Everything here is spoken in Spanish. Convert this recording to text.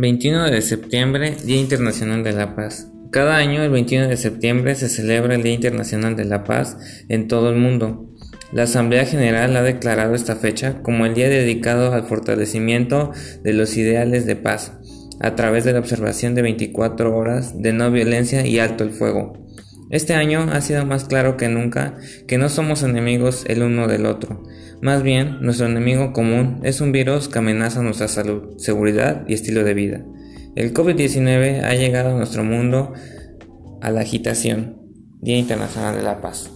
21 de septiembre, Día Internacional de la Paz. Cada año, el 21 de septiembre, se celebra el Día Internacional de la Paz en todo el mundo. La Asamblea General ha declarado esta fecha como el día dedicado al fortalecimiento de los ideales de paz, a través de la observación de 24 horas de no violencia y alto el fuego. Este año ha sido más claro que nunca que no somos enemigos el uno del otro, más bien, nuestro enemigo común es un virus que amenaza nuestra salud, seguridad y estilo de vida. El COVID-19 ha llegado a nuestro mundo a la agitación, Día Internacional de la Paz.